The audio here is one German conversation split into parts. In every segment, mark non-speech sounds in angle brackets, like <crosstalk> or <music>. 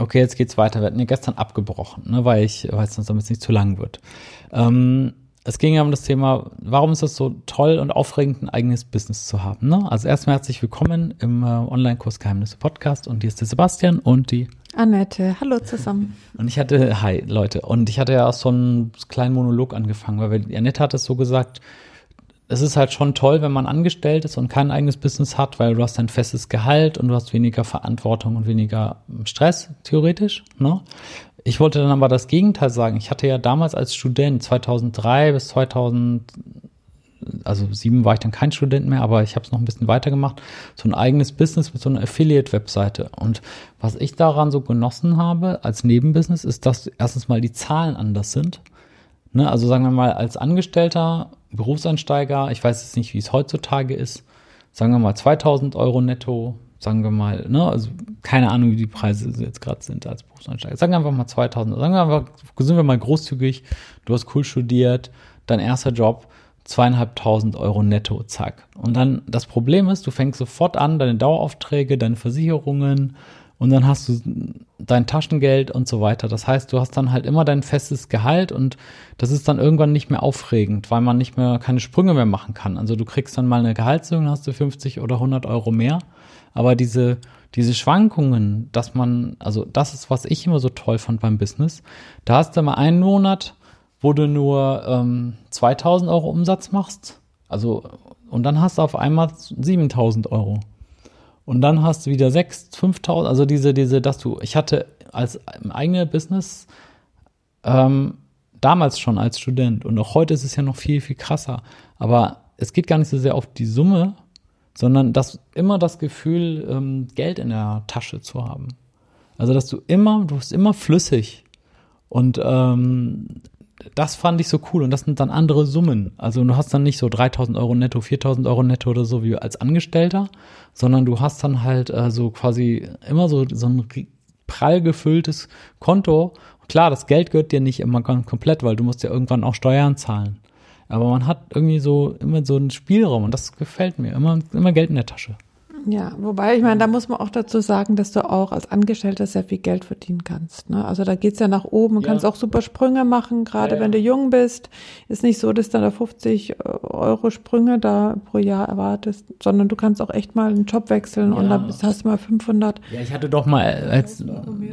okay, jetzt geht's weiter. Wir hatten ja gestern abgebrochen, ne, weil ich, weil es sonst damit nicht zu lang wird. Ähm, es ging ja um das Thema, warum ist es so toll und aufregend, ein eigenes Business zu haben. Ne? Also erstmal herzlich willkommen im äh, Online-Kurs Geheimnisse Podcast und hier ist der Sebastian und die Annette. Hallo zusammen. Und ich hatte, hi Leute, und ich hatte ja auch so einen kleinen Monolog angefangen, weil Annette hat es so gesagt, es ist halt schon toll, wenn man angestellt ist und kein eigenes Business hat, weil du hast ein festes Gehalt und du hast weniger Verantwortung und weniger Stress, theoretisch. Ne? Ich wollte dann aber das Gegenteil sagen. Ich hatte ja damals als Student 2003 bis 2000, also sieben war ich dann kein Student mehr, aber ich habe es noch ein bisschen weitergemacht, so ein eigenes Business mit so einer Affiliate-Webseite. Und was ich daran so genossen habe als Nebenbusiness, ist, dass erstens mal die Zahlen anders sind. Ne? Also sagen wir mal, als Angestellter, Berufseinsteiger, ich weiß jetzt nicht, wie es heutzutage ist, sagen wir mal 2000 Euro netto, sagen wir mal, ne, also keine Ahnung, wie die Preise jetzt gerade sind als Berufseinsteiger. Sagen wir einfach mal 2000, sagen wir einfach, sind wir mal großzügig, du hast cool studiert, dein erster Job, zweieinhalbtausend Euro netto, zack. Und dann, das Problem ist, du fängst sofort an, deine Daueraufträge, deine Versicherungen und dann hast du dein Taschengeld und so weiter. Das heißt, du hast dann halt immer dein festes Gehalt und das ist dann irgendwann nicht mehr aufregend, weil man nicht mehr keine Sprünge mehr machen kann. Also du kriegst dann mal eine Gehaltserhöhung, hast du 50 oder 100 Euro mehr aber diese, diese Schwankungen, dass man, also das ist, was ich immer so toll fand beim Business. Da hast du mal einen Monat, wo du nur ähm, 2000 Euro Umsatz machst. Also, und dann hast du auf einmal 7000 Euro. Und dann hast du wieder 6, 5000, also diese, diese, dass du, ich hatte als eigene Business, ähm, damals schon als Student und auch heute ist es ja noch viel, viel krasser. Aber es geht gar nicht so sehr auf die Summe, sondern das immer das Gefühl, ähm, Geld in der Tasche zu haben. Also dass du immer, du bist immer flüssig. Und ähm, das fand ich so cool. Und das sind dann andere Summen. Also du hast dann nicht so 3000 Euro netto, 4000 Euro netto oder so wie als Angestellter, sondern du hast dann halt äh, so quasi immer so, so ein prall gefülltes Konto. klar, das Geld gehört dir nicht immer ganz komplett, weil du musst ja irgendwann auch Steuern zahlen. Aber man hat irgendwie so immer so einen Spielraum und das gefällt mir. Immer, immer Geld in der Tasche. Ja, wobei, ich meine, da muss man auch dazu sagen, dass du auch als Angestellter sehr viel Geld verdienen kannst. Ne? Also da geht's ja nach oben, du ja. kannst auch super Sprünge machen, gerade ja, ja. wenn du jung bist. Ist nicht so, dass du da 50 äh, Euro Sprünge da pro Jahr erwartest, sondern du kannst auch echt mal einen Job wechseln und dann hast du mal 500. Ja, ich hatte doch mal als,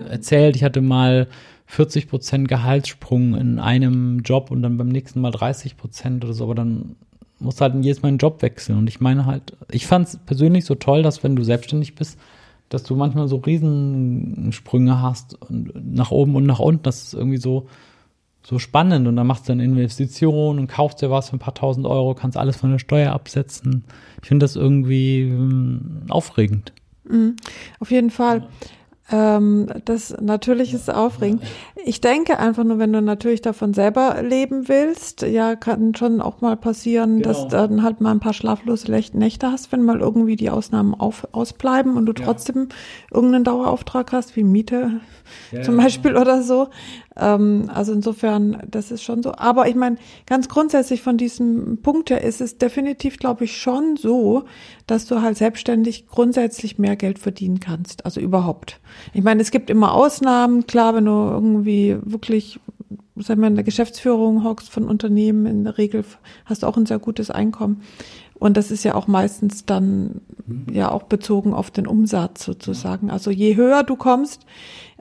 erzählt, ich hatte mal 40 Prozent Gehaltssprung in einem Job und dann beim nächsten Mal 30 Prozent oder so, aber dann musst du halt jedes Mal einen Job wechseln. Und ich meine halt, ich fand es persönlich so toll, dass wenn du selbstständig bist, dass du manchmal so Riesensprünge hast und nach oben und nach unten. Das ist irgendwie so, so spannend. Und dann machst du eine Investition und kaufst dir was für ein paar tausend Euro, kannst alles von der Steuer absetzen. Ich finde das irgendwie ähm, aufregend. Mhm, auf jeden Fall. Ja. Ähm, das natürlich ist aufregend. Ich denke einfach nur, wenn du natürlich davon selber leben willst, ja, kann schon auch mal passieren, genau. dass dann halt mal ein paar schlaflose Nächte hast, wenn mal irgendwie die Ausnahmen auf, ausbleiben und du ja. trotzdem irgendeinen Dauerauftrag hast, wie Miete ja, zum Beispiel ja. oder so. Ähm, also insofern, das ist schon so. Aber ich meine, ganz grundsätzlich von diesem Punkt her ist es definitiv, glaube ich, schon so, dass du halt selbstständig grundsätzlich mehr Geld verdienen kannst. Also überhaupt. Ich meine, es gibt immer Ausnahmen. Klar, wenn du irgendwie wirklich sagen wir, in der Geschäftsführung hockst von Unternehmen, in der Regel hast du auch ein sehr gutes Einkommen. Und das ist ja auch meistens dann mhm. ja auch bezogen auf den Umsatz sozusagen. Also je höher du kommst,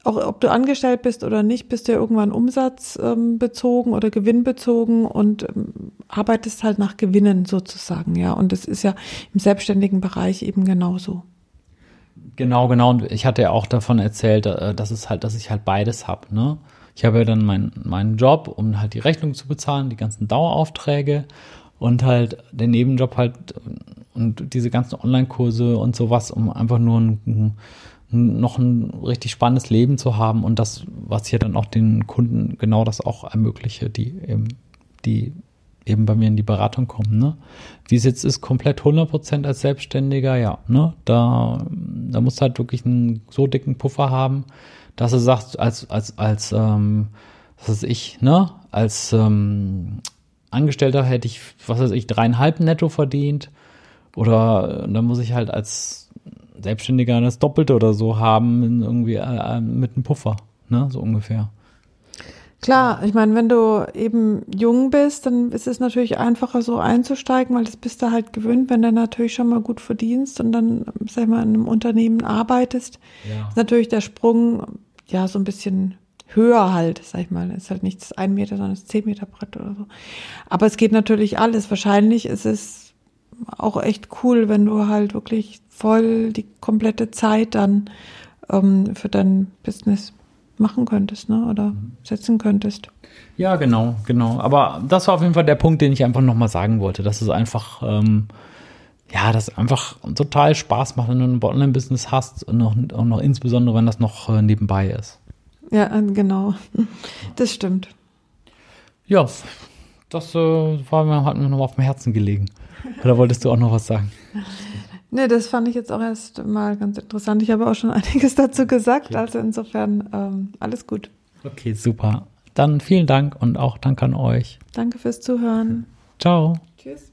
auch ob du angestellt bist oder nicht, bist du ja irgendwann umsatzbezogen ähm, oder gewinnbezogen und ähm, arbeitest halt nach Gewinnen sozusagen, ja. Und das ist ja im selbstständigen Bereich eben genauso. Genau, genau. Und ich hatte ja auch davon erzählt, äh, dass es halt, dass ich halt beides habe, ne? Ich habe ja dann meinen meinen Job, um halt die Rechnung zu bezahlen, die ganzen Daueraufträge und halt den Nebenjob halt und diese ganzen Online-Kurse und sowas, um einfach nur ein, noch ein richtig spannendes Leben zu haben und das, was hier dann auch den Kunden genau das auch ermögliche, die eben, die eben bei mir in die Beratung kommen, ne? Wie es jetzt ist, komplett 100% als Selbstständiger, ja, ne? Da, da musst du halt wirklich einen so dicken Puffer haben, dass du sagst, als, als, als, ähm, was weiß ich, ne? Als, ähm, Angestellter hätte ich, was weiß ich, dreieinhalb netto verdient. Oder dann muss ich halt als Selbstständiger das Doppelte oder so haben, irgendwie äh, mit einem Puffer, ne, so ungefähr. Klar, ich meine, wenn du eben jung bist, dann ist es natürlich einfacher so einzusteigen, weil das bist du halt gewöhnt, wenn du natürlich schon mal gut verdienst und dann, sag ich mal, in einem Unternehmen arbeitest, ja. ist natürlich der Sprung ja so ein bisschen höher halt, sag ich mal. Ist halt nicht das ein Meter, sondern das zehn Meter Brett oder so. Aber es geht natürlich alles. Wahrscheinlich ist es auch echt cool, wenn du halt wirklich voll die komplette Zeit dann ähm, für dein Business machen könntest, ne? Oder mhm. setzen könntest. Ja, genau, genau. Aber das war auf jeden Fall der Punkt, den ich einfach nochmal sagen wollte. Dass es einfach, ähm, ja, das einfach total Spaß macht, wenn du ein Online-Business hast und noch, und noch insbesondere, wenn das noch äh, nebenbei ist. Ja, äh, genau. <laughs> Das stimmt. Ja, das äh, war mir, hat mir noch auf dem Herzen gelegen. Oder wolltest du auch noch was sagen? Nee, das fand ich jetzt auch erst mal ganz interessant. Ich habe auch schon <laughs> einiges dazu gesagt, okay. also insofern ähm, alles gut. Okay, super. Dann vielen Dank und auch Dank an euch. Danke fürs Zuhören. Ciao. Tschüss.